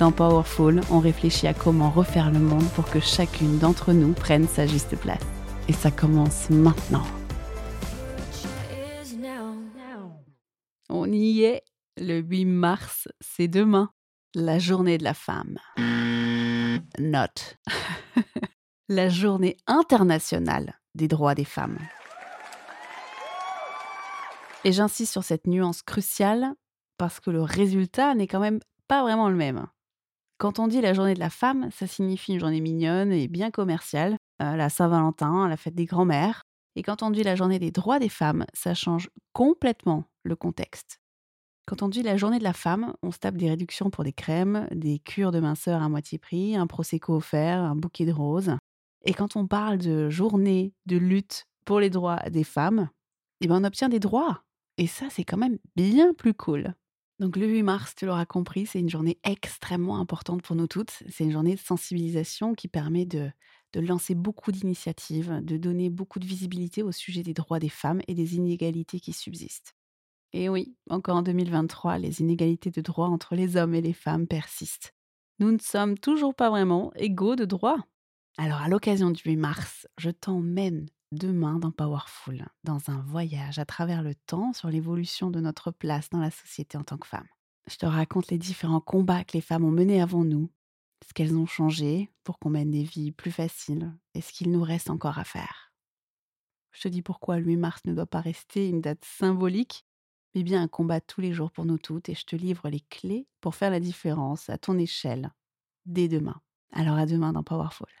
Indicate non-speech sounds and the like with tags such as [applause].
dans Powerful, on réfléchit à comment refaire le monde pour que chacune d'entre nous prenne sa juste place. Et ça commence maintenant. On y est. Le 8 mars, c'est demain. La journée de la femme. Note. [laughs] la journée internationale des droits des femmes. Et j'insiste sur cette nuance cruciale parce que le résultat n'est quand même pas vraiment le même. Quand on dit la journée de la femme, ça signifie une journée mignonne et bien commerciale, euh, la Saint-Valentin, la fête des grands-mères. Et quand on dit la journée des droits des femmes, ça change complètement le contexte. Quand on dit la journée de la femme, on se tape des réductions pour des crèmes, des cures de minceur à moitié prix, un prosecco offert, un bouquet de roses. Et quand on parle de journée de lutte pour les droits des femmes, eh ben on obtient des droits. Et ça, c'est quand même bien plus cool. Donc le 8 mars, tu l'auras compris, c'est une journée extrêmement importante pour nous toutes. C'est une journée de sensibilisation qui permet de, de lancer beaucoup d'initiatives, de donner beaucoup de visibilité au sujet des droits des femmes et des inégalités qui subsistent. Et oui, encore en 2023, les inégalités de droits entre les hommes et les femmes persistent. Nous ne sommes toujours pas vraiment égaux de droits. Alors à l'occasion du 8 mars, je t'emmène demain dans Powerful, dans un voyage à travers le temps sur l'évolution de notre place dans la société en tant que femme. Je te raconte les différents combats que les femmes ont menés avant nous, ce qu'elles ont changé pour qu'on mène des vies plus faciles et ce qu'il nous reste encore à faire. Je te dis pourquoi le 8 mars ne doit pas rester une date symbolique, mais bien un combat tous les jours pour nous toutes et je te livre les clés pour faire la différence à ton échelle dès demain. Alors à demain dans Powerful.